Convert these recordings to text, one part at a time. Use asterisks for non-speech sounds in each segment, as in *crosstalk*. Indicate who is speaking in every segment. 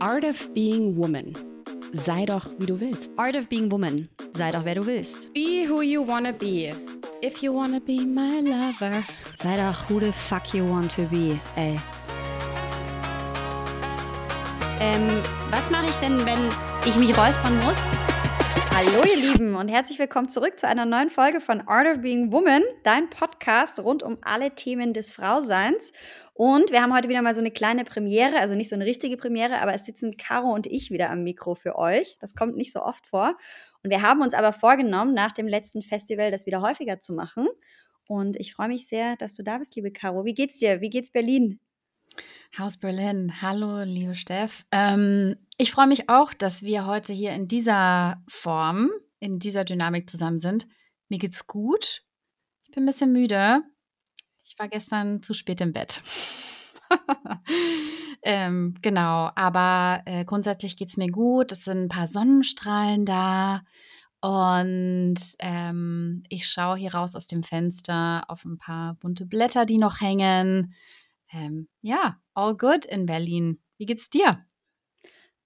Speaker 1: Art of Being Woman. Sei doch, wie du willst.
Speaker 2: Art of Being Woman. Sei doch, wer du willst.
Speaker 1: Be who you wanna be. If you wanna be my lover.
Speaker 2: Sei doch, who the fuck you want to be, ey. Ähm, was mache ich denn, wenn ich mich räuspern muss? Hallo ihr Lieben und herzlich willkommen zurück zu einer neuen Folge von Art of Being Woman, dein Podcast rund um alle Themen des Frauseins. Und wir haben heute wieder mal so eine kleine Premiere, also nicht so eine richtige Premiere, aber es sitzen Caro und ich wieder am Mikro für euch. Das kommt nicht so oft vor. Und wir haben uns aber vorgenommen, nach dem letzten Festival das wieder häufiger zu machen. Und ich freue mich sehr, dass du da bist, liebe Caro. Wie geht's dir? Wie geht's Berlin?
Speaker 3: Haus Berlin. Hallo, liebe Steff. Ähm, ich freue mich auch, dass wir heute hier in dieser Form, in dieser Dynamik zusammen sind. Mir geht's gut. Ich bin ein bisschen müde. Ich war gestern zu spät im Bett. *laughs* ähm, genau, aber äh, grundsätzlich es mir gut. Es sind ein paar Sonnenstrahlen da. Und ähm, ich schaue hier raus aus dem Fenster auf ein paar bunte Blätter, die noch hängen. Ähm, ja, all good in Berlin. Wie geht's dir?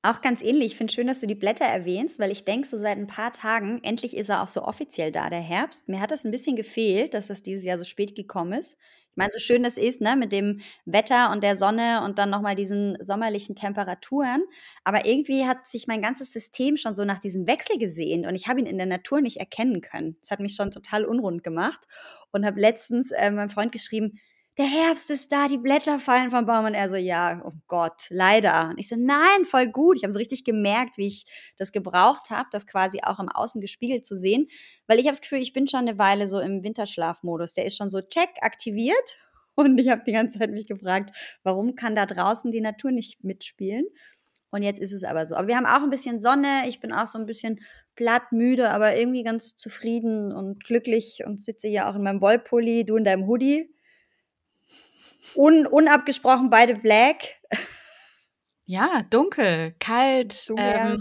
Speaker 2: Auch ganz ähnlich. Ich finde schön, dass du die Blätter erwähnst, weil ich denke, so seit ein paar Tagen, endlich ist er auch so offiziell da, der Herbst. Mir hat das ein bisschen gefehlt, dass das dieses Jahr so spät gekommen ist. Ich meine, so schön das ist, ne, mit dem Wetter und der Sonne und dann nochmal diesen sommerlichen Temperaturen. Aber irgendwie hat sich mein ganzes System schon so nach diesem Wechsel gesehnt und ich habe ihn in der Natur nicht erkennen können. Das hat mich schon total unrund gemacht und habe letztens äh, meinem Freund geschrieben, der Herbst ist da, die Blätter fallen vom Baum. Und er so, ja, oh Gott, leider. Und ich so, nein, voll gut. Ich habe so richtig gemerkt, wie ich das gebraucht habe, das quasi auch im Außen gespiegelt zu sehen. Weil ich habe das Gefühl, ich bin schon eine Weile so im Winterschlafmodus. Der ist schon so check, aktiviert. *laughs* Und ich habe die ganze Zeit mich gefragt, warum kann da draußen die Natur nicht mitspielen? Und jetzt ist es aber so. Aber wir haben auch ein bisschen Sonne. Ich bin auch so ein bisschen platt, müde, aber irgendwie ganz zufrieden und glücklich und sitze hier auch in meinem Wollpulli, du in deinem Hoodie Un unabgesprochen beide black.
Speaker 3: Ja, dunkel, kalt, ähm,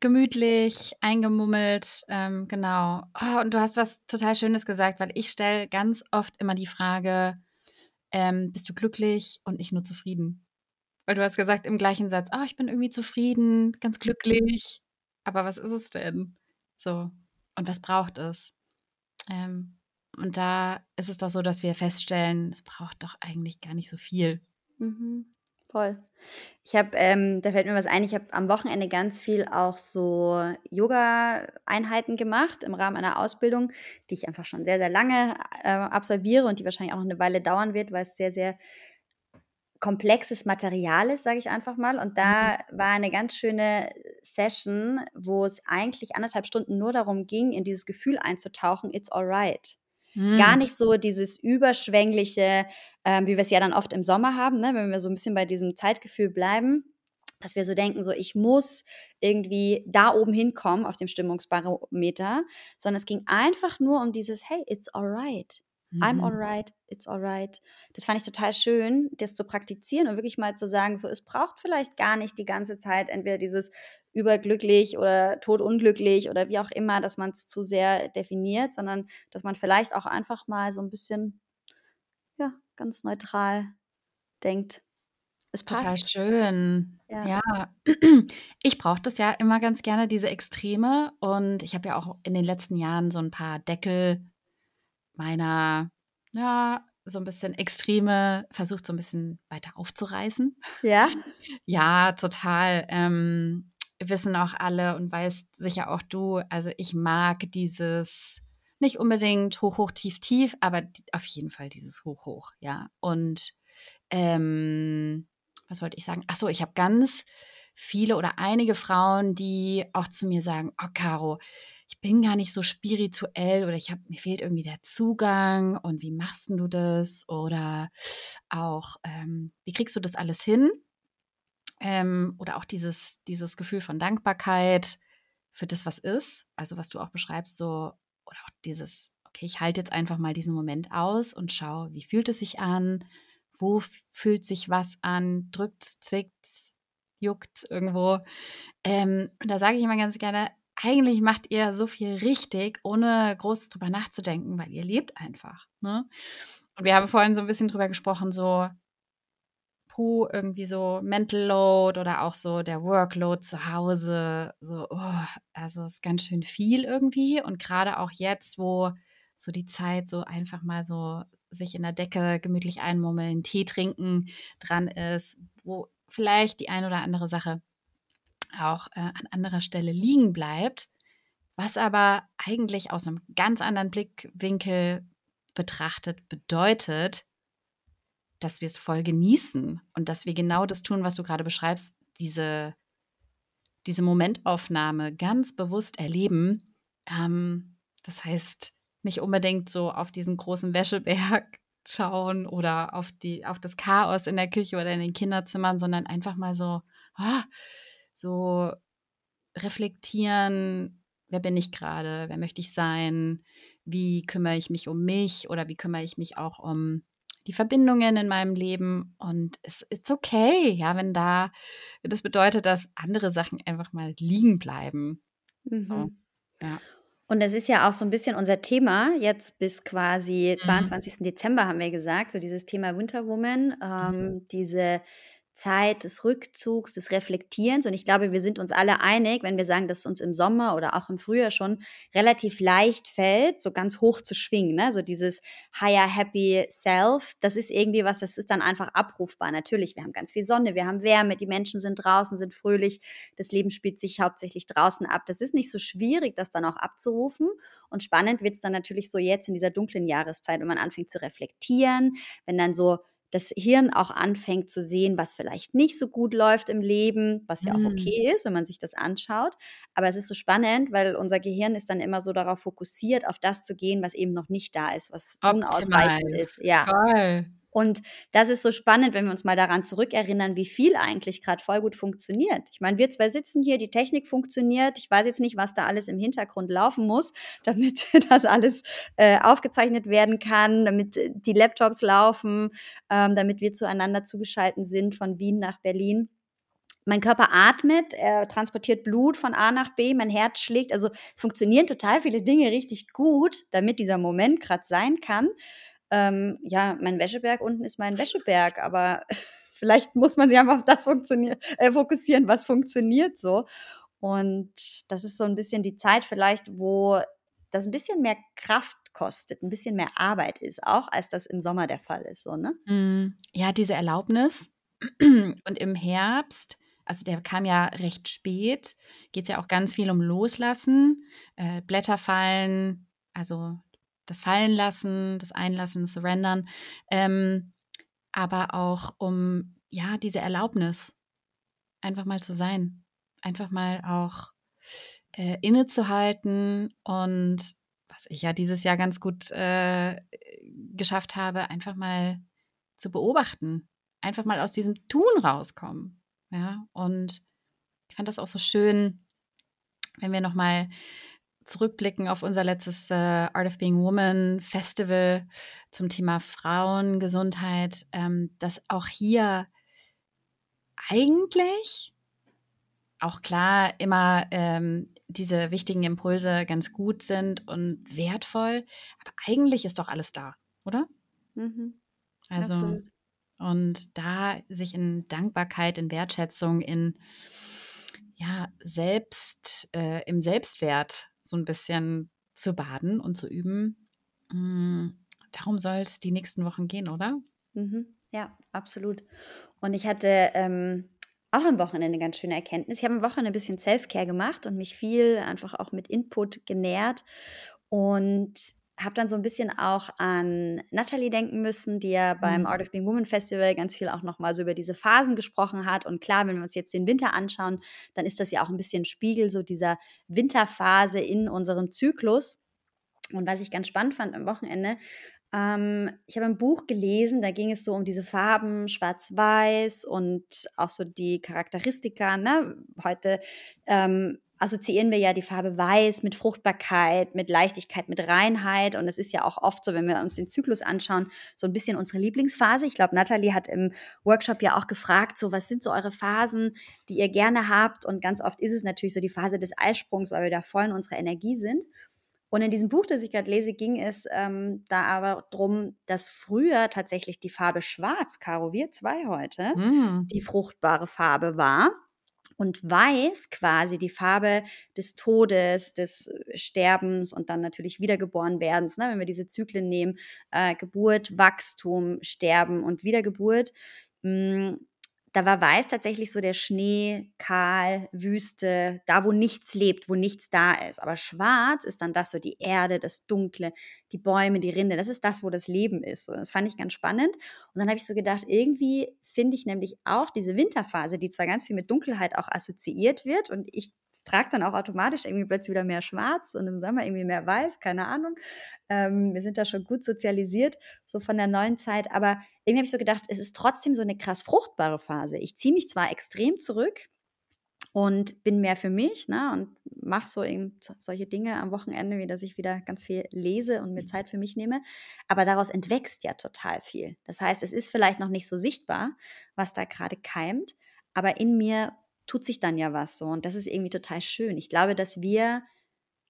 Speaker 3: gemütlich, eingemummelt, ähm, genau. Oh, und du hast was total Schönes gesagt, weil ich stelle ganz oft immer die Frage, ähm, bist du glücklich und nicht nur zufrieden? Weil du hast gesagt im gleichen Satz, oh, ich bin irgendwie zufrieden, ganz glücklich. Aber was ist es denn? So, und was braucht es? Ähm, und da ist es doch so, dass wir feststellen, es braucht doch eigentlich gar nicht so viel.
Speaker 2: Mhm. Voll. Ich habe, ähm, da fällt mir was ein, ich habe am Wochenende ganz viel auch so Yoga-Einheiten gemacht im Rahmen einer Ausbildung, die ich einfach schon sehr, sehr lange äh, absolviere und die wahrscheinlich auch noch eine Weile dauern wird, weil es sehr, sehr komplexes Material ist, sage ich einfach mal. Und da mhm. war eine ganz schöne Session, wo es eigentlich anderthalb Stunden nur darum ging, in dieses Gefühl einzutauchen, it's alright. Mhm. Gar nicht so dieses überschwängliche, ähm, wie wir es ja dann oft im Sommer haben, ne? wenn wir so ein bisschen bei diesem Zeitgefühl bleiben dass wir so denken, so ich muss irgendwie da oben hinkommen auf dem Stimmungsbarometer, sondern es ging einfach nur um dieses Hey, it's alright. Mhm. I'm alright, it's alright. Das fand ich total schön, das zu praktizieren und wirklich mal zu sagen, so es braucht vielleicht gar nicht die ganze Zeit entweder dieses überglücklich oder todunglücklich oder wie auch immer, dass man es zu sehr definiert, sondern dass man vielleicht auch einfach mal so ein bisschen, ja, ganz neutral denkt.
Speaker 3: Es passt. Total schön. Ja. ja. *clears throat* Ich brauche das ja immer ganz gerne, diese Extreme. Und ich habe ja auch in den letzten Jahren so ein paar Deckel meiner, ja, so ein bisschen Extreme versucht, so ein bisschen weiter aufzureißen.
Speaker 2: Ja. *laughs*
Speaker 3: Ja, total. Ähm, wissen auch alle und weißt sicher auch du, also ich mag dieses nicht unbedingt hoch, hoch, tief, tief, aber auf jeden Fall dieses hoch, hoch, ja. Und ähm, was wollte ich sagen? Ach so, ich habe ganz viele oder einige Frauen, die auch zu mir sagen, oh Caro, bin gar nicht so spirituell oder ich habe mir fehlt irgendwie der Zugang und wie machst du das oder auch ähm, wie kriegst du das alles hin? Ähm, oder auch dieses, dieses Gefühl von Dankbarkeit für das, was ist, also was du auch beschreibst, so, oder auch dieses, okay, ich halte jetzt einfach mal diesen Moment aus und schaue, wie fühlt es sich an, wo fühlt sich was an, drückt, zwickt, juckt irgendwo. Ähm, und da sage ich immer ganz gerne, eigentlich macht ihr so viel richtig, ohne groß drüber nachzudenken, weil ihr lebt einfach. Ne? Und wir haben vorhin so ein bisschen drüber gesprochen, so pipapo, irgendwie so Mental Load oder auch so der Workload zu Hause. So, oh, also ist ganz schön viel irgendwie. Und gerade auch jetzt, wo so die Zeit so einfach mal so sich in der Decke gemütlich einmummeln, Tee trinken dran ist, wo vielleicht die ein oder andere Sache auch äh, an anderer Stelle liegen bleibt, was aber eigentlich aus einem ganz anderen Blickwinkel betrachtet bedeutet, dass wir es voll genießen und dass wir genau das tun, was du gerade beschreibst, diese, diese Momentaufnahme ganz bewusst erleben. Ähm, das heißt, nicht unbedingt so auf diesen großen Wäscheberg *laughs* schauen oder auf, die, auf das Chaos in der Küche oder in den Kinderzimmern, sondern einfach mal so, oh, so reflektieren, wer bin ich gerade, wer möchte ich sein, wie kümmere ich mich um mich oder wie kümmere ich mich auch um die Verbindungen in meinem Leben und es ist okay, ja, wenn da, wenn das bedeutet, dass andere Sachen einfach mal liegen bleiben. Mhm. So,
Speaker 2: ja. Und das ist ja auch so ein bisschen unser Thema jetzt bis quasi 22. Mhm. Dezember haben wir gesagt, so dieses Thema Winter Woman, ähm, mhm. diese Zeit des Rückzugs, des Reflektierens. Und ich glaube, wir sind uns alle einig, wenn wir sagen, dass es uns im Sommer oder auch im Frühjahr schon relativ leicht fällt, so ganz hoch zu schwingen. Ne? So dieses higher happy self, das ist irgendwie was, das ist dann einfach abrufbar. Natürlich, wir haben ganz viel Sonne, wir haben Wärme, die Menschen sind draußen, sind fröhlich, das Leben spielt sich hauptsächlich draußen ab. Das ist nicht so schwierig, das dann auch abzurufen. Und spannend wird es dann natürlich so jetzt in dieser dunklen Jahreszeit, wenn man anfängt zu reflektieren, wenn dann so das Hirn auch anfängt zu sehen, was vielleicht nicht so gut läuft im Leben, was ja auch mm. okay ist, wenn man sich das anschaut. Aber es ist so spannend, weil unser Gehirn ist dann immer so darauf fokussiert, auf das zu gehen, was eben noch nicht da ist, was Optimal. unausreichend ist. Ja. Toll. Und das ist so spannend, wenn wir uns mal daran zurückerinnern, wie viel eigentlich gerade voll gut funktioniert. Ich meine, wir zwei sitzen hier, die Technik funktioniert. Ich weiß jetzt nicht, was da alles im Hintergrund laufen muss, *laughs* damit das alles äh, aufgezeichnet werden kann, damit die Laptops laufen, ähm, damit wir zueinander zugeschaltet sind von Wien nach Berlin. Mein Körper atmet, er transportiert Blut von A nach B, mein Herz schlägt. Also es funktionieren total viele Dinge richtig gut, damit dieser Moment gerade sein kann ähm, ja, mein Wäscheberg unten ist mein Wäscheberg, aber *laughs* vielleicht muss man sich einfach auf das äh, fokussieren, was funktioniert so. Und das ist so ein bisschen die Zeit vielleicht, wo das ein bisschen mehr Kraft kostet, ein bisschen mehr Arbeit ist, auch als das im Sommer der Fall ist, so, ne?
Speaker 3: Mm, ja, diese Erlaubnis. *clears throat* Und im Herbst, also der kam ja recht spät, geht es ja auch ganz viel um Loslassen, äh, Blätter fallen, also das Fallenlassen, das Einlassen, das Surrendern, ähm, aber auch um ja diese Erlaubnis, einfach mal zu sein, einfach mal auch äh, innezuhalten und was ich ja dieses Jahr ganz gut äh, geschafft habe, einfach mal zu beobachten, einfach mal aus diesem Tun rauskommen, ja und ich fand das auch so schön, wenn wir noch mal zurückblicken auf unser letztes äh, Art of Being Woman Festival zum Thema Frauengesundheit, ähm, dass auch hier eigentlich auch klar immer ähm, diese wichtigen Impulse ganz gut sind und wertvoll, aber eigentlich ist doch alles da, oder? Mhm. Also Absolut. und da sich in Dankbarkeit, in Wertschätzung, in ja, selbst, äh, im Selbstwert so ein bisschen zu baden und zu üben. Hm, darum soll es die nächsten Wochen gehen, oder?
Speaker 2: Mhm. Ja, absolut. Und ich hatte ähm, auch am Wochenende eine ganz schöne Erkenntnis. Ich habe am Wochenende ein bisschen Self-Care gemacht und mich viel einfach auch mit Input genährt. Und habe dann so ein bisschen auch an Natalie denken müssen, die ja beim mhm. Art of Being Woman Festival ganz viel auch nochmal so über diese Phasen gesprochen hat. Und klar, wenn wir uns jetzt den Winter anschauen, dann ist das ja auch ein bisschen Spiegel so dieser Winterphase in unserem Zyklus. Und was ich ganz spannend fand am Wochenende, ähm, ich habe ein Buch gelesen, da ging es so um diese Farben, schwarz-weiß und auch so die Charakteristika. Ne? Heute ähm, assoziieren wir ja die Farbe Weiß mit Fruchtbarkeit, mit Leichtigkeit, mit Reinheit. Und es ist ja auch oft so, wenn wir uns den Zyklus anschauen, so ein bisschen unsere Lieblingsphase. Ich glaube, Nathalie hat im Workshop ja auch gefragt, so was sind so eure Phasen, die ihr gerne habt? Und ganz oft ist es natürlich so die Phase des Eisprungs, weil wir da voll in unserer Energie sind. Und in diesem Buch, das ich gerade lese, ging es ähm, da aber darum, dass früher tatsächlich die Farbe Schwarz, Caro, wir zwei heute,
Speaker 3: Mm.
Speaker 2: die fruchtbare Farbe war und weiß quasi die Farbe des Todes, des äh, Sterbens und dann natürlich Wiedergeborenwerdens, ne? wenn wir diese Zyklen nehmen, äh, Geburt, Wachstum, Sterben und Wiedergeburt. Mh, da war weiß tatsächlich so der Schnee, kahl, Wüste, da wo nichts lebt, wo nichts da ist. Aber schwarz ist dann das so die Erde, das Dunkle, die Bäume, die Rinde. Das ist das, wo das Leben ist. Und das fand ich ganz spannend. Und dann habe ich so gedacht, irgendwie finde ich nämlich auch diese Winterphase, die zwar ganz viel mit Dunkelheit auch assoziiert wird und ich trage dann auch automatisch irgendwie plötzlich wieder mehr Schwarz und im Sommer irgendwie mehr Weiß, keine Ahnung. Ähm, wir sind da schon gut sozialisiert, so von der neuen Zeit. Aber irgendwie habe ich so gedacht, es ist trotzdem so eine krass fruchtbare Phase. Ich ziehe mich zwar extrem zurück und bin mehr für mich ne, und mache so eben solche Dinge am Wochenende, wie dass ich wieder ganz viel lese und mir Zeit für mich nehme. Aber daraus entwächst ja total viel. Das heißt, es ist vielleicht noch nicht so sichtbar, was da gerade keimt, aber in mir tut sich dann ja was so. Und das ist irgendwie total schön. Ich glaube, dass wir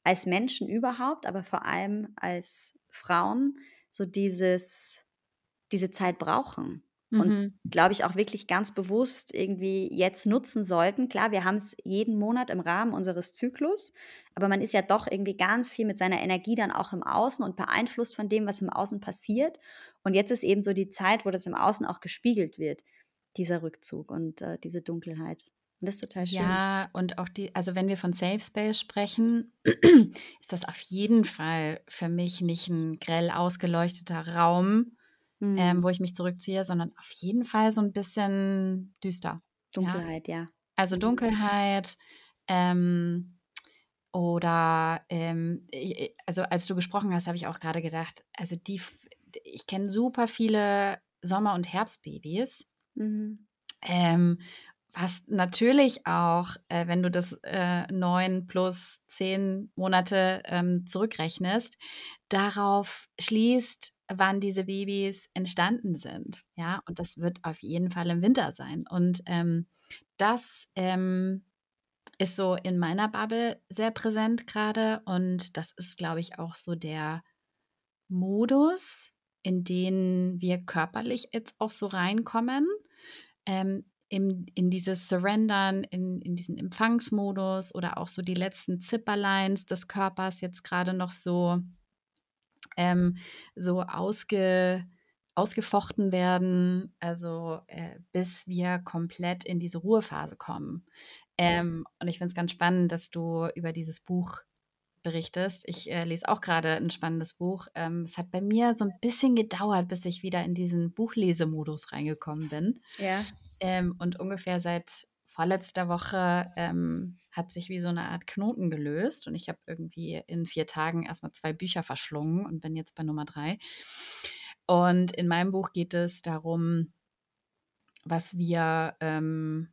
Speaker 2: als Menschen überhaupt, aber vor allem als Frauen so dieses, diese Zeit brauchen. Und
Speaker 3: Mhm.
Speaker 2: glaube ich auch wirklich ganz bewusst irgendwie jetzt nutzen sollten. Klar, wir haben es jeden Monat im Rahmen unseres Zyklus, aber man ist ja doch irgendwie ganz viel mit seiner Energie dann auch im Außen und beeinflusst von dem, was im Außen passiert. Und jetzt ist eben so die Zeit, wo das im Außen auch gespiegelt wird, dieser Rückzug und äh, diese Dunkelheit. Und das ist total schön.
Speaker 3: Ja, und auch die, also wenn wir von Safe Space sprechen, *clears throat* ist das auf jeden Fall für mich nicht ein grell ausgeleucteter Raum,
Speaker 2: Mhm.
Speaker 3: ähm, wo ich mich zurückziehe, sondern auf jeden Fall so ein bisschen düster.
Speaker 2: Dunkelheit, ja.
Speaker 3: Also Dunkelheit, ähm, oder ähm, also als du gesprochen hast, habe ich auch gerade gedacht, also die, ich kenne super viele Sommer- und Herbstbabys.
Speaker 2: Mhm.
Speaker 3: Ähm, was natürlich auch, äh, wenn du das äh, neun plus zehn Monate ähm, zurückrechnest, darauf schließt, wann diese Babys entstanden sind. Ja, und das wird auf jeden Fall im Winter sein. Und ähm, das ähm, ist so in meiner Bubble sehr präsent gerade. Und das ist, glaube ich, auch so der Modus, in den wir körperlich jetzt auch so reinkommen. Ähm, in, in dieses Surrendern, in, in diesen Empfangsmodus oder auch so die letzten Zipperlines des Körpers jetzt gerade noch so, ähm, so ausge, ausgefochten werden, also äh, bis wir komplett in diese Ruhephase kommen. Ähm, und ich finde es ganz spannend, dass du über dieses Buch berichtest. Ich äh, lese auch gerade ein spannendes Buch. Ähm, es hat bei mir so ein bisschen gedauert, bis ich wieder in diesen Buchlesemodus reingekommen bin.
Speaker 2: Ja.
Speaker 3: Ähm, und ungefähr seit vorletzter Woche ähm, hat sich wie so eine Art Knoten gelöst. Und ich habe irgendwie in vier Tagen erstmal zwei Bücher verschlungen und bin jetzt bei Nummer drei. Und in meinem Buch geht es darum, was wir, ähm,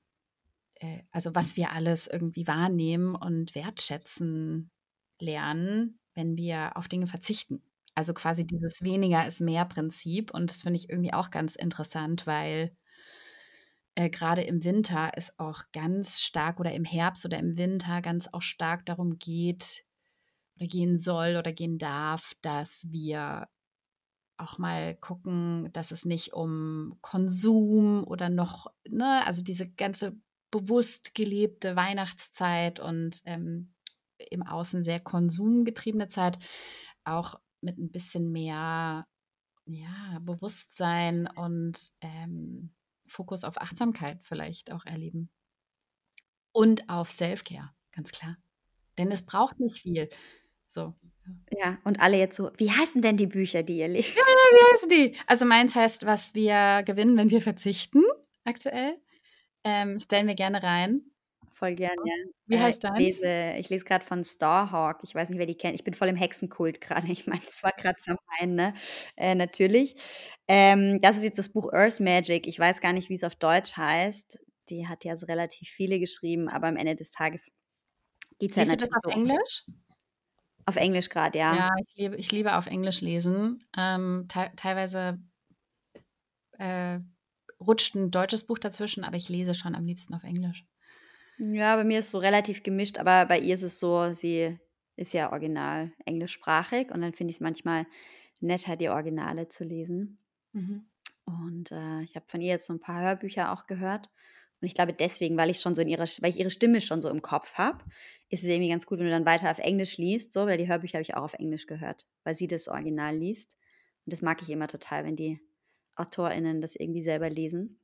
Speaker 3: äh, also was wir alles irgendwie wahrnehmen und wertschätzen lernen, wenn wir auf Dinge verzichten. Also quasi dieses weniger ist mehr Prinzip. Und das finde ich irgendwie auch ganz interessant, weil äh, gerade im Winter es auch ganz stark oder im Herbst oder im Winter ganz auch stark darum geht oder gehen soll oder gehen darf, dass wir auch mal gucken, dass es nicht um Konsum oder noch, ne, also diese ganze bewusst gelebte Weihnachtszeit und ähm, im Außen sehr konsumgetriebene Zeit auch mit ein bisschen mehr ja, Bewusstsein und ähm, Fokus auf Achtsamkeit vielleicht auch erleben. Und auf Selfcare, ganz klar. Denn es braucht nicht viel. So.
Speaker 2: Ja, und alle jetzt so, wie heißen denn die Bücher, die ihr lest?
Speaker 3: Wie heißen die? Also meins heißt, was wir gewinnen, wenn wir verzichten, aktuell. Ähm, stellen wir gerne rein.
Speaker 2: Voll gern, ja.
Speaker 3: Wie
Speaker 2: Äh,
Speaker 3: heißt
Speaker 2: ich
Speaker 3: deins?
Speaker 2: lese, ich lese gerade von Starhawk. Ich weiß nicht, wer die kennt. Ich bin voll im Hexenkult gerade. *laughs* Ich meine, das war gerade Samhain, ne? Äh, natürlich. Ähm, das ist jetzt das Buch Earth Magic. Ich weiß gar nicht, wie es auf Deutsch heißt. Die hat ja so relativ viele geschrieben, aber am Ende des Tages geht es halt
Speaker 3: Liest du das
Speaker 2: natürlich
Speaker 3: auf
Speaker 2: so.
Speaker 3: Englisch?
Speaker 2: Auf Englisch gerade, ja.
Speaker 3: Ja, ich liebe, ich liebe auf Englisch lesen. Ähm, te teilweise äh, rutscht ein deutsches Buch dazwischen, aber ich lese schon am liebsten auf Englisch.
Speaker 2: Ja, bei mir ist so relativ gemischt, aber bei ihr ist es so, sie ist ja original englischsprachig und dann finde ich es manchmal netter, die Originale zu lesen.
Speaker 3: Mhm.
Speaker 2: Und äh, ich habe von ihr jetzt so ein paar Hörbücher auch gehört. Und ich glaube deswegen, weil ich schon so in ihrer, weil ich ihre Stimme schon so im Kopf habe, ist es irgendwie ganz gut, wenn du dann weiter auf Englisch liest, so, weil die Hörbücher habe ich auch auf Englisch gehört, weil sie das Original liest. Und das mag ich immer total, wenn die AutorInnen das irgendwie selber lesen.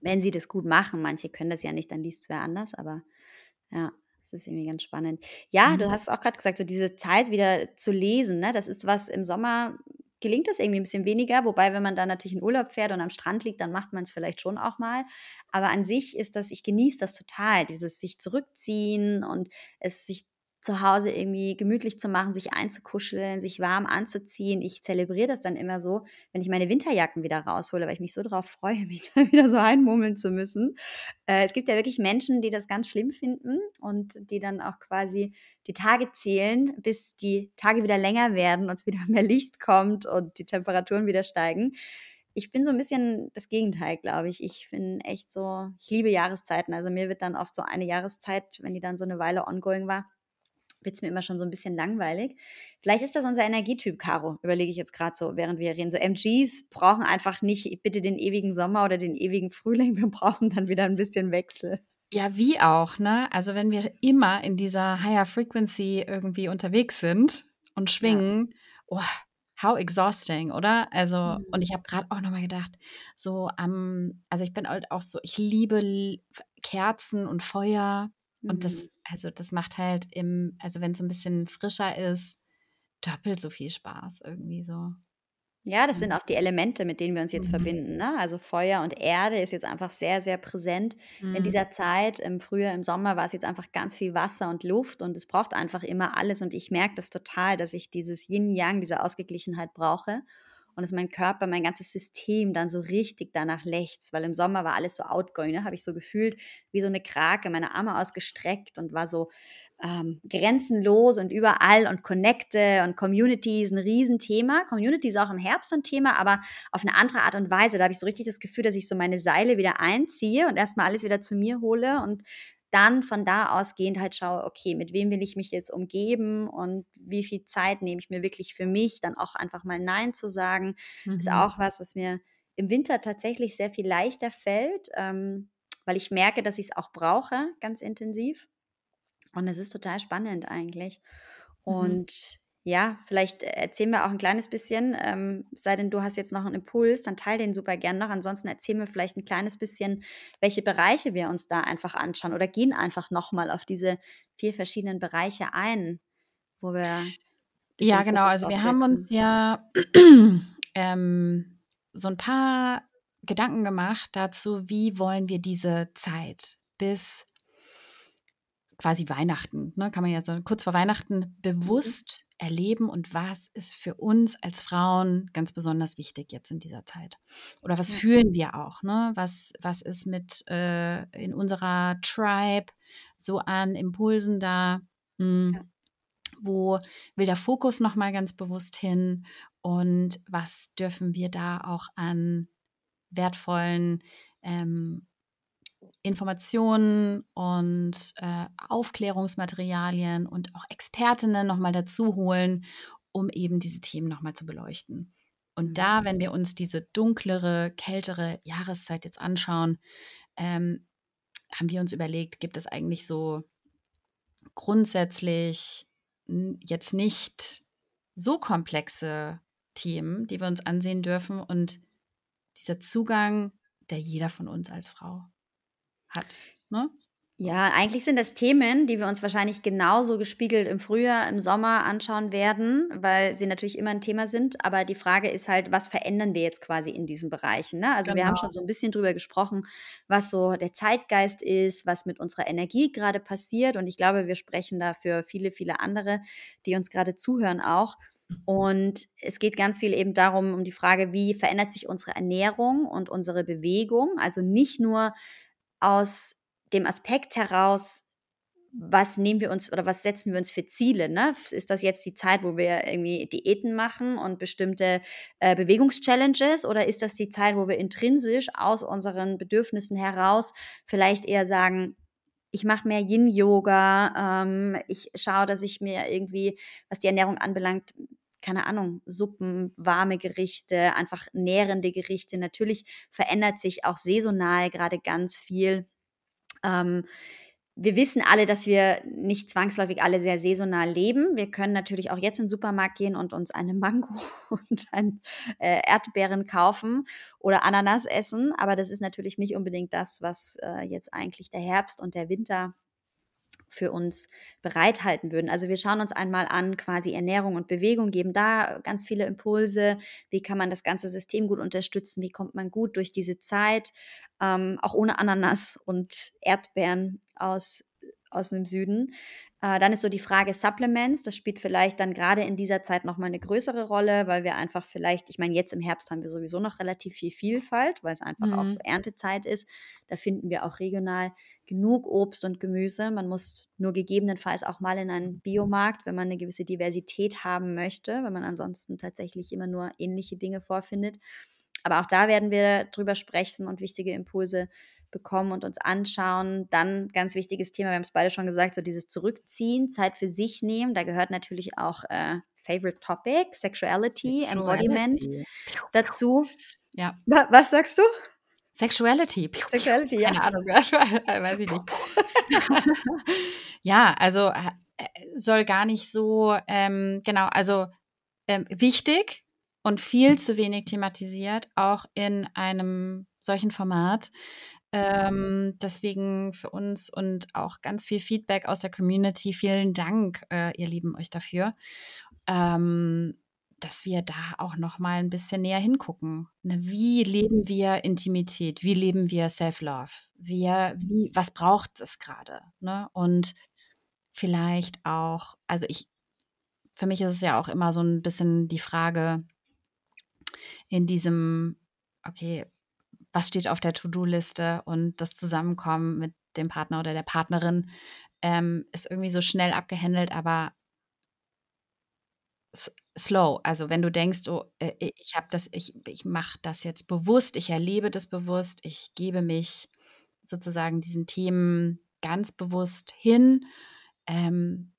Speaker 2: Wenn sie das gut machen, manche können das ja nicht, dann liest es wer anders, aber ja, das ist irgendwie ganz spannend. Ja, du
Speaker 3: Mhm.
Speaker 2: hast auch gerade gesagt, so diese Zeit wieder zu lesen, ne? Das ist was im Sommer gelingt das irgendwie ein bisschen weniger, wobei, wenn man dann natürlich in Urlaub fährt und am Strand liegt, dann macht man es vielleicht schon auch mal. Aber an sich ist das, ich genieße das total, dieses sich zurückziehen und es sich zu Hause irgendwie gemütlich zu machen, sich einzukuscheln, sich warm anzuziehen. Ich zelebriere das dann immer so, wenn ich meine Winterjacken wieder raushole, weil ich mich so darauf freue, *laughs* mich da wieder so einmummeln zu müssen. Äh, es gibt ja wirklich Menschen, die das ganz schlimm finden und die dann auch quasi die Tage zählen, bis die Tage wieder länger werden und es wieder mehr Licht kommt und die Temperaturen wieder steigen. Ich bin so ein bisschen das Gegenteil, glaube ich. Ich bin echt so, ich liebe Jahreszeiten. Also mir wird dann oft so eine Jahreszeit, wenn die dann so eine Weile ongoing war, wird es mir immer schon so ein bisschen langweilig. Vielleicht ist das unser Energietyp, Caro, überlege ich jetzt gerade so, während wir reden. So MGs brauchen einfach nicht bitte den ewigen Sommer oder den ewigen Frühling. Wir brauchen dann wieder ein bisschen Wechsel.
Speaker 3: Ja, wie auch, ne? Also wenn wir immer in dieser Higher Frequency irgendwie unterwegs sind und schwingen, oh, how exhausting, oder? Also,
Speaker 2: Mhm.
Speaker 3: und ich habe gerade auch nochmal gedacht, so am, also ich bin halt auch so, ich liebe Kerzen und Feuer. Und
Speaker 2: Mhm.
Speaker 3: das, also das macht halt im, also wenn es so ein bisschen frischer ist, doppelt so viel Spaß irgendwie so.
Speaker 2: Ja, das sind auch die Elemente, mit denen wir uns jetzt
Speaker 3: Mhm.
Speaker 2: verbinden. Ne? Also Feuer und Erde ist jetzt einfach sehr, sehr präsent in
Speaker 3: Mhm.
Speaker 2: dieser Zeit. Im Frühjahr, im Sommer war es jetzt einfach ganz viel Wasser und Luft und es braucht einfach immer alles. Und ich merke das total, dass ich dieses Yin-Yang, diese Ausgeglichenheit brauche. Und dass mein Körper, mein ganzes System dann so richtig danach lechzt, weil im Sommer war alles so outgoing, ne? habe ich so gefühlt wie so eine Krake, meine Arme ausgestreckt und war so ähm, grenzenlos und überall und Connecte und Community ist ein Riesenthema. Community ist auch im Herbst ein Thema, aber auf eine andere Art und Weise. Da habe ich so richtig das Gefühl, dass ich so meine Seile wieder einziehe und erstmal alles wieder zu mir hole und dann von da ausgehend halt schaue, okay, mit wem will ich mich jetzt umgeben und wie viel Zeit nehme ich mir wirklich für mich, dann auch einfach mal Nein zu sagen, ist
Speaker 3: Mhm.
Speaker 2: auch was, was mir im Winter tatsächlich sehr viel leichter fällt, ähm, weil ich merke, dass ich es auch brauche, ganz intensiv. Und es ist total spannend eigentlich.
Speaker 3: Mhm.
Speaker 2: Und ja, vielleicht erzählen wir auch ein kleines bisschen, ähm, sei denn du hast jetzt noch einen Impuls, dann teil den super gern noch. Ansonsten erzählen wir vielleicht ein kleines bisschen, welche Bereiche wir uns da einfach anschauen oder gehen einfach nochmal auf diese vier verschiedenen Bereiche ein, wo wir
Speaker 3: Ja, genau.
Speaker 2: Fokus
Speaker 3: Also wir haben uns ja *clears throat* ähm, so ein paar Gedanken gemacht dazu, wie wollen wir diese Zeit bis quasi Weihnachten, ne, kann man ja so kurz vor Weihnachten bewusst erleben und was ist für uns als Frauen ganz besonders wichtig jetzt in dieser Zeit? Oder was
Speaker 2: Ja.
Speaker 3: fühlen wir auch? Ne? Was, was ist mit äh, in unserer Tribe so an Impulsen da? Hm,
Speaker 2: Ja.
Speaker 3: Wo will der Fokus nochmal ganz bewusst hin? Und was dürfen wir da auch an wertvollen ähm, Informationen und äh, Aufklärungsmaterialien und auch Expertinnen nochmal dazu holen, um eben diese Themen nochmal zu beleuchten. Und
Speaker 2: Mhm.
Speaker 3: da, wenn wir uns diese dunklere, kältere Jahreszeit jetzt anschauen, ähm, haben wir uns überlegt, gibt es eigentlich so grundsätzlich jetzt nicht so komplexe Themen, die wir uns ansehen dürfen und dieser Zugang, der jeder von uns als Frau hat. Ne?
Speaker 2: Ja, eigentlich sind das Themen, die wir uns wahrscheinlich genauso gespiegelt im Frühjahr, im Sommer anschauen werden, weil sie natürlich immer ein Thema sind. Aber die Frage ist halt, was verändern wir jetzt quasi in diesen Bereichen? Ne? Also wir haben
Speaker 3: Genau.
Speaker 2: schon so ein bisschen drüber gesprochen, was so der Zeitgeist ist, was mit unserer Energie gerade passiert. Und ich glaube, wir sprechen da für viele, viele andere, die uns gerade zuhören auch. Und es geht ganz viel eben darum, um die Frage, wie verändert sich unsere Ernährung und unsere Bewegung? Also nicht nur aus dem Aspekt heraus, was nehmen wir uns oder was setzen wir uns für Ziele? Ne? Ist das jetzt die Zeit, wo wir irgendwie Diäten machen und bestimmte äh, Bewegungschallenges oder ist das die Zeit, wo wir intrinsisch aus unseren Bedürfnissen heraus vielleicht eher sagen, ich mache mehr Yin-Yoga. Ähm, ich schaue, dass ich mir irgendwie, was die Ernährung anbelangt, keine Ahnung, Suppen, warme Gerichte, einfach nährende Gerichte. Natürlich verändert sich auch saisonal gerade ganz viel. Ähm, wir wissen alle, dass wir nicht zwangsläufig alle sehr saisonal leben. Wir können natürlich auch jetzt in den Supermarkt gehen und uns eine Mango *laughs* und ein äh, Erdbeeren kaufen oder Ananas essen. Aber das ist natürlich nicht unbedingt das, was äh, jetzt eigentlich der Herbst und der Winter für uns bereithalten würden. Also wir schauen uns einmal an, quasi Ernährung und Bewegung, geben da ganz viele Impulse. Wie kann man das ganze System gut unterstützen? Wie kommt man gut durch diese Zeit? Ähm, auch ohne Ananas und Erdbeeren aus, aus dem Süden. Äh, dann ist so die Frage Supplements. Das spielt vielleicht dann gerade in dieser Zeit nochmal eine größere Rolle, weil wir einfach vielleicht, ich meine, jetzt im Herbst haben wir sowieso noch relativ viel Vielfalt, weil es einfach mhm. auch so Erntezeit ist. Da finden wir auch regional genug Obst und Gemüse. Man muss nur gegebenenfalls auch mal in einen Biomarkt, wenn man eine gewisse Diversität haben möchte, wenn man ansonsten tatsächlich immer nur ähnliche Dinge vorfindet. Aber auch da werden wir drüber sprechen und wichtige Impulse bekommen und uns anschauen. Dann ganz wichtiges Thema, wir haben es beide schon gesagt, so dieses Zurückziehen, Zeit für sich nehmen. Da gehört natürlich auch äh, Favorite Topic, Sexuality, Sexuality, Embodiment dazu. Ja. Was sagst du?
Speaker 3: Sexuality.
Speaker 2: Sexuality, ja.
Speaker 3: Keine Ahnung, *laughs* weiß ich nicht. ja, also äh, soll gar nicht so, ähm, genau, also ähm, wichtig und viel zu wenig thematisiert, auch in einem solchen Format. Ähm, deswegen für uns und auch ganz viel Feedback aus der Community. Vielen Dank, äh, ihr Lieben, euch dafür. Ähm, dass wir da auch noch mal ein bisschen näher hingucken. Ne, wie leben wir Intimität? Wie leben wir Self-Love? Wir, wie, was braucht es gerade? Ne? Und vielleicht auch, also ich, für mich ist es ja auch immer so ein bisschen die Frage in diesem, okay, was steht auf der To-Do-Liste und das Zusammenkommen mit dem Partner oder der Partnerin ähm, ist irgendwie so schnell abgehandelt, aber slow. Also wenn du denkst, oh, äh, ich habe das, ich, ich mache das jetzt bewusst, ich erlebe das bewusst, ich gebe mich sozusagen diesen Themen ganz bewusst hin, ähm,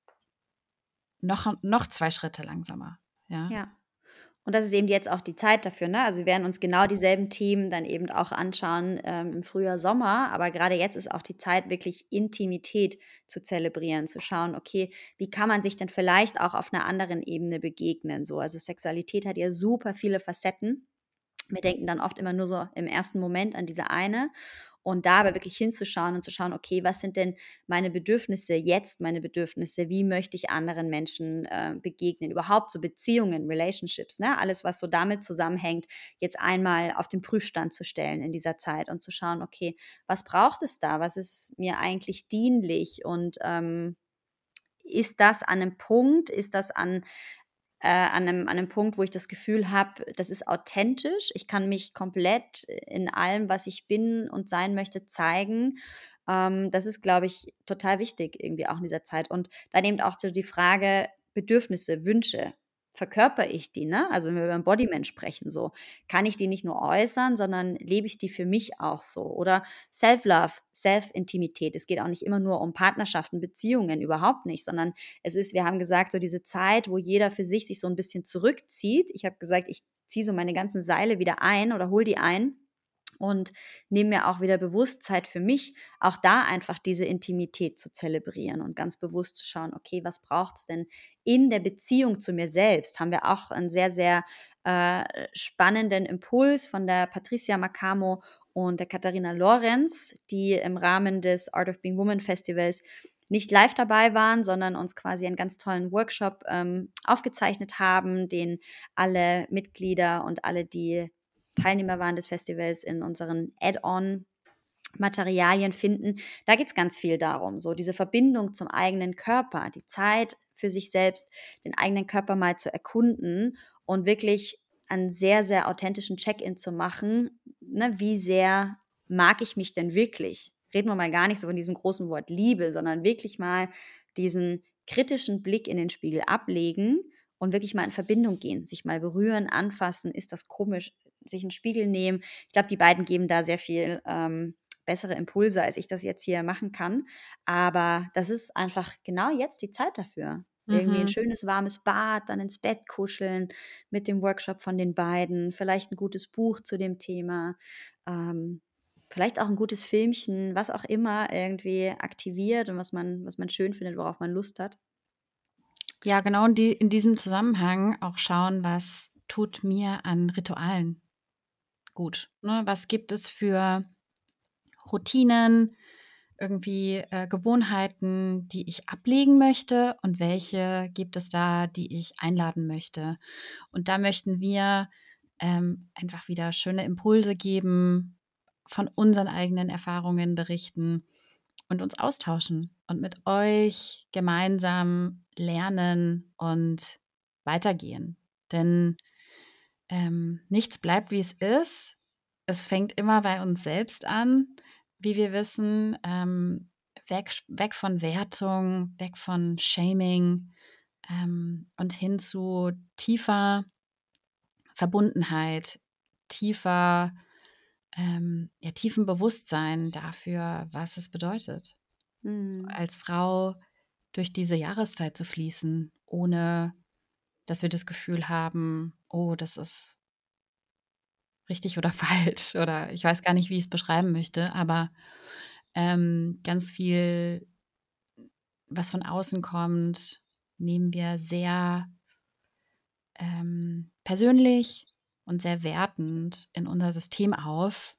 Speaker 3: noch, noch zwei Schritte langsamer. Ja.
Speaker 2: ja. Und das ist eben jetzt auch die Zeit dafür. Ne? Also wir werden uns genau dieselben Themen dann eben auch anschauen ähm, im Frühjahr, Sommer. Aber gerade jetzt ist auch die Zeit, wirklich Intimität zu zelebrieren, zu schauen, okay, wie kann man sich denn vielleicht auch auf einer anderen Ebene begegnen? So, also Sexualität hat ja super viele Facetten. Wir denken dann oft immer nur so im ersten Moment an diese eine. Und da aber wirklich hinzuschauen und zu schauen, okay, was sind denn meine Bedürfnisse jetzt, meine Bedürfnisse, wie möchte ich anderen Menschen äh, begegnen, überhaupt so Beziehungen, Relationships, ne? alles, was so damit zusammenhängt, jetzt einmal auf den Prüfstand zu stellen in dieser Zeit und zu schauen, okay, was braucht es da, was ist mir eigentlich dienlich? Und ähm, ist das an einem Punkt, ist das an äh, an, einem, an einem Punkt, wo ich das Gefühl habe, das ist authentisch. Ich kann mich komplett in allem, was ich bin und sein möchte, zeigen. Ähm, das ist, glaube ich, total wichtig irgendwie auch in dieser Zeit. Und dann eben auch so die Frage Bedürfnisse, Wünsche verkörper ich die, ne? Also wenn wir über Embodiment sprechen, so kann ich die nicht nur äußern, sondern lebe ich die für mich auch so. Oder Self-Love, Self-Intimität. Es geht auch nicht immer nur um Partnerschaften, Beziehungen, überhaupt nicht, sondern es ist, wir haben gesagt, so diese Zeit, wo jeder für sich sich so ein bisschen zurückzieht. Ich habe gesagt, ich ziehe so meine ganzen Seile wieder ein oder hol die ein und nehme mir auch wieder Bewusstsein für mich, auch da einfach diese Intimität zu zelebrieren und ganz bewusst zu schauen, okay, was braucht es denn in der Beziehung zu mir selbst? Haben wir auch einen sehr, sehr äh, spannenden Impuls von der Patricia Macamo und der Katharina Lorenz, die im Rahmen des Art of Being Woman Festivals nicht live dabei waren, sondern uns quasi einen ganz tollen Workshop ähm, aufgezeichnet haben, den alle Mitglieder und alle, die Teilnehmer waren des Festivals, in unseren Add-on Materialien finden. Da geht es ganz viel darum, so diese Verbindung zum eigenen Körper, die Zeit für sich selbst, den eigenen Körper mal zu erkunden und wirklich einen sehr, sehr authentischen Check-in zu machen. Ne, wie sehr mag ich mich denn wirklich? Reden wir mal gar nicht so von diesem großen Wort Liebe, sondern wirklich mal diesen kritischen Blick in den Spiegel ablegen und wirklich mal in Verbindung gehen, sich mal berühren, anfassen. Ist das komisch? Sich einen Spiegel nehmen. Ich glaube, die beiden geben da sehr viel ähm, bessere Impulse, als ich das jetzt hier machen kann. Aber das ist einfach genau jetzt die Zeit dafür. Irgendwie ein
Speaker 3: Mhm.
Speaker 2: schönes warmes Bad, dann ins Bett kuscheln mit dem Workshop von den beiden, vielleicht ein gutes Buch zu dem Thema, ähm, vielleicht auch ein gutes Filmchen, was auch immer irgendwie aktiviert und was man was man schön findet, worauf man Lust hat.
Speaker 3: Ja, genau in, die, in diesem Zusammenhang auch schauen, was tut mir an Ritualen gut. Ne? Was gibt es für Routinen, irgendwie äh, Gewohnheiten, die ich ablegen möchte und welche gibt es da, die ich einladen möchte. Und da möchten wir ähm, einfach wieder schöne Impulse geben, von unseren eigenen Erfahrungen berichten und uns austauschen und mit euch gemeinsam lernen und weitergehen. Denn ähm, nichts bleibt, wie es ist. Es fängt immer bei uns selbst an, wie wir wissen, ähm, weg, weg von Wertung, weg von Shaming ähm, und hin zu tiefer Verbundenheit, tiefer, ähm, ja, tiefen Bewusstsein dafür, was es bedeutet, so
Speaker 2: Mhm.
Speaker 3: als Frau durch diese Jahreszeit zu fließen, ohne dass wir das Gefühl haben, oh, das ist richtig oder *laughs* falsch oder ich weiß gar nicht, wie ich es beschreiben möchte, aber ähm, ganz viel, was von außen kommt, nehmen wir sehr ähm, persönlich und sehr wertend in unser System auf.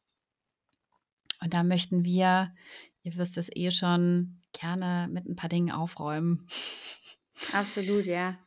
Speaker 3: Und da möchten wir, ihr wisst es eh schon, gerne mit ein paar Dingen aufräumen. *laughs*
Speaker 2: Absolut, ja.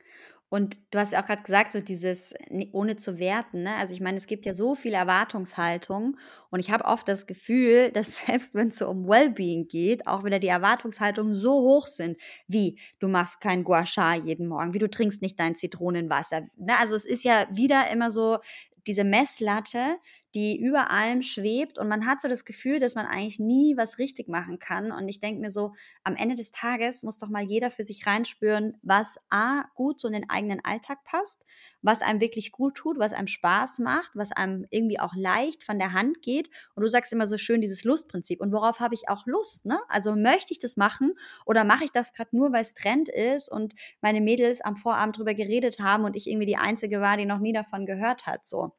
Speaker 2: Und du hast ja auch gerade gesagt, so dieses ne, ohne zu werten, ne? Also ich meine, es gibt ja so viele Erwartungshaltungen und ich habe oft das Gefühl, *laughs* dass selbst wenn es so um Wellbeing geht, auch wieder die Erwartungshaltungen so hoch sind, wie du machst kein Gua Sha jeden Morgen, wie du trinkst nicht dein Zitronenwasser. Ne? Also es ist ja wieder immer so diese Messlatte, die über allem schwebt und man hat so das Gefühl, dass man eigentlich nie was richtig machen kann. Und ich denke mir so, am Ende des Tages muss doch mal jeder für sich reinspüren, was A, gut so in den eigenen Alltag passt, was einem wirklich gut tut, was einem Spaß macht, was einem irgendwie auch leicht von der Hand geht. Und du sagst immer so schön dieses Lustprinzip. Und worauf habe ich auch Lust? Ne? Also möchte ich das machen oder mache ich das gerade nur, weil es Trend ist und meine Mädels am Vorabend drüber geredet haben und ich irgendwie die Einzige war, die noch nie davon gehört hat. So.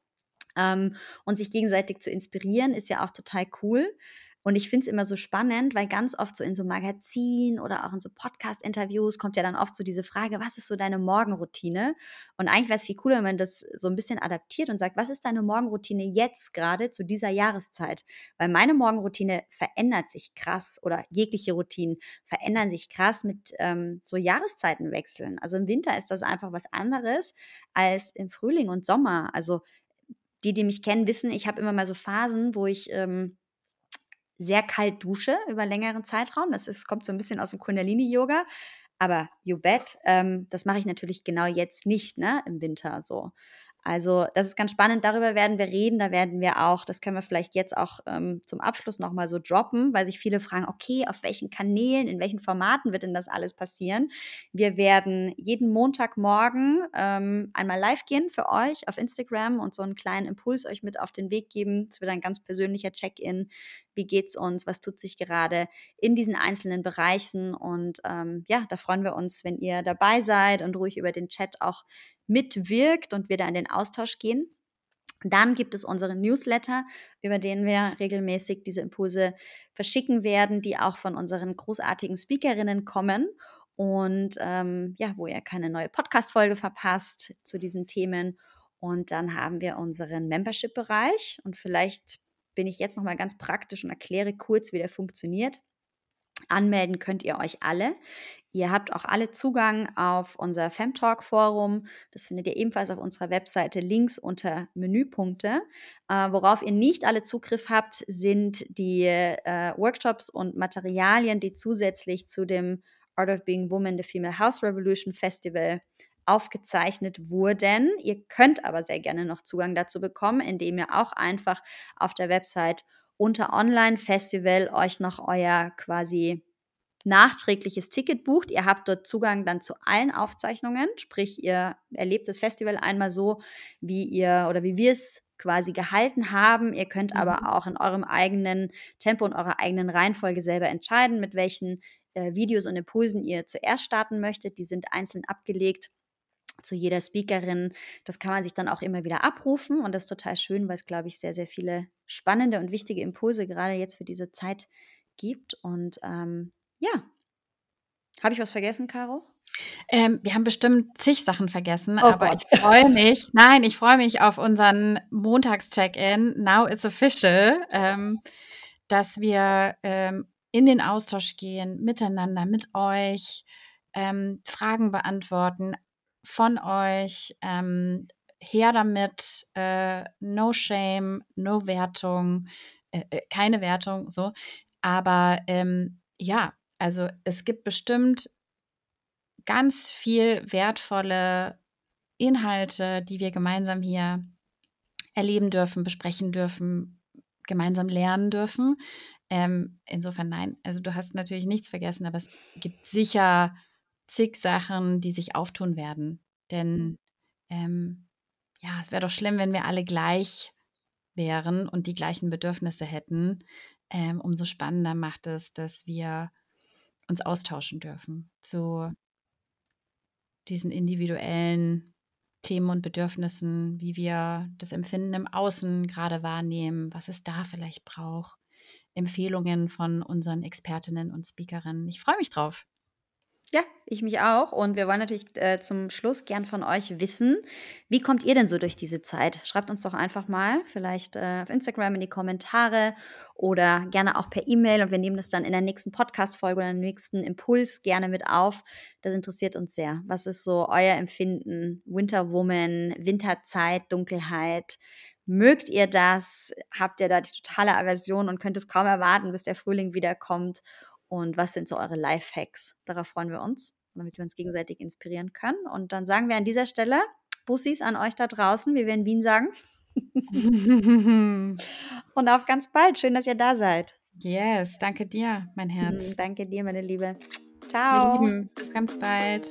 Speaker 2: Ähm, und sich gegenseitig zu inspirieren, ist ja auch total cool. Und ich finde es immer so spannend, weil ganz oft so in so Magazinen oder auch in so Podcast-Interviews kommt ja dann oft so diese Frage, was ist so deine Morgenroutine? Und eigentlich wäre es viel cooler, wenn man das so ein bisschen adaptiert und sagt, was ist deine Morgenroutine jetzt gerade zu dieser Jahreszeit? Weil meine Morgenroutine verändert sich krass oder jegliche Routinen verändern sich krass mit ähm, so Jahreszeitenwechseln. Also im Winter ist das einfach was anderes als im Frühling und Sommer. Also die, die mich kennen, wissen, ich habe immer mal so Phasen, wo ich ähm, sehr kalt dusche über längeren Zeitraum. Das ist, kommt so ein bisschen aus dem Kundalini-Yoga. Aber you bet, ähm, das mache ich natürlich genau jetzt nicht, ne, im Winter so. Also das ist ganz spannend, darüber werden wir reden, da werden wir auch, das können wir vielleicht jetzt auch ähm, zum Abschluss nochmal so droppen, weil sich viele fragen, okay, auf welchen Kanälen, in welchen Formaten wird denn das alles passieren? Wir werden jeden Montagmorgen ähm, einmal live gehen für euch auf Instagram und so einen kleinen Impuls euch mit auf den Weg geben. Es wird ein ganz persönlicher Check-in. Wie geht's uns? Was tut sich gerade in diesen einzelnen Bereichen? Und ähm, ja, da freuen wir uns, wenn ihr dabei seid und ruhig über den Chat auch mitwirkt und wir da in den Austausch gehen. Dann gibt es unseren Newsletter, über den wir regelmäßig diese Impulse verschicken werden, die auch von unseren großartigen Speakerinnen kommen und ähm, ja, wo ihr keine neue Podcast-Folge verpasst zu diesen Themen. Und dann haben wir unseren Membership-Bereich und vielleicht bin ich jetzt noch mal ganz praktisch und erkläre kurz, wie der funktioniert. Anmelden könnt ihr euch alle. Ihr habt auch alle Zugang auf unser Femtalk Forum. Das findet ihr ebenfalls auf unserer Webseite links unter Menüpunkte. Äh, worauf ihr nicht alle Zugriff habt, sind die äh, Workshops und Materialien, die zusätzlich zu dem Art of Being Woman, the Female House Revolution Festival aufgezeichnet wurden. Ihr könnt aber sehr gerne noch Zugang dazu bekommen, indem ihr auch einfach auf der Website unter Online-Festival euch noch euer quasi nachträgliches Ticket bucht. Ihr habt dort Zugang dann zu allen Aufzeichnungen, sprich ihr erlebt das Festival einmal so, wie ihr oder wie wir es quasi gehalten haben. Ihr könnt
Speaker 3: Mhm.
Speaker 2: aber auch in eurem eigenen Tempo und eurer eigenen Reihenfolge selber entscheiden, mit welchen äh, Videos und Impulsen ihr zuerst starten möchtet. Die sind einzeln abgelegt zu jeder Speakerin. Das kann man sich dann auch immer wieder abrufen und das ist total schön, weil es, glaube ich, sehr, sehr viele spannende und wichtige Impulse gerade jetzt für diese Zeit gibt. Und ähm, ja, habe ich was vergessen, Caro?
Speaker 3: Ähm, wir haben bestimmt zig Sachen vergessen,
Speaker 2: Oh
Speaker 3: aber
Speaker 2: Gott.
Speaker 3: ich freue mich. *laughs* Nein, ich freue mich auf unseren Montags-Check-In. Now it's official, ähm, dass wir ähm, in den Austausch gehen, miteinander, mit euch, ähm, Fragen beantworten von euch. Ähm, her damit, äh, no shame, no Wertung, äh, äh, keine Wertung, so. Aber ähm, ja, also es gibt bestimmt ganz viel wertvolle Inhalte, die wir gemeinsam hier erleben dürfen, besprechen dürfen, gemeinsam lernen dürfen. Ähm, insofern nein, also du hast natürlich nichts vergessen, aber es gibt sicher zig Sachen, die sich auftun werden. Denn ähm, ja, es wäre doch schlimm, wenn wir alle gleich wären und die gleichen Bedürfnisse hätten. Ähm, umso spannender macht es, dass wir uns austauschen dürfen zu diesen individuellen Themen und Bedürfnissen, wie wir das Empfinden im Außen gerade wahrnehmen, was es da vielleicht braucht, Empfehlungen von unseren Expertinnen und Speakerinnen. Ich freue mich drauf.
Speaker 2: Ja, ich mich auch. Und wir wollen natürlich äh, zum Schluss gern von euch wissen, wie kommt ihr denn so durch diese Zeit? Schreibt uns doch einfach mal, vielleicht äh, auf Instagram in die Kommentare oder gerne auch per E-Mail. Und wir nehmen das dann in der nächsten Podcast-Folge oder im nächsten Impuls gerne mit auf. Das interessiert uns sehr. Was ist so euer Empfinden? Winter Woman, Winterzeit, Dunkelheit. Mögt ihr das? Habt ihr da die totale Aversion und könnt es kaum erwarten, bis der Frühling wiederkommt? Und was sind so eure Lifehacks? Darauf freuen wir uns, damit wir uns gegenseitig inspirieren können. Und dann sagen wir an dieser Stelle Bussis an euch da draußen, wie wir in Wien sagen. *laughs* *laughs* Und auf ganz bald. Schön, dass ihr da seid.
Speaker 3: yes, danke dir, mein Herz.
Speaker 2: Danke dir, meine Liebe. Ciao.
Speaker 3: Lieben, bis ganz bald.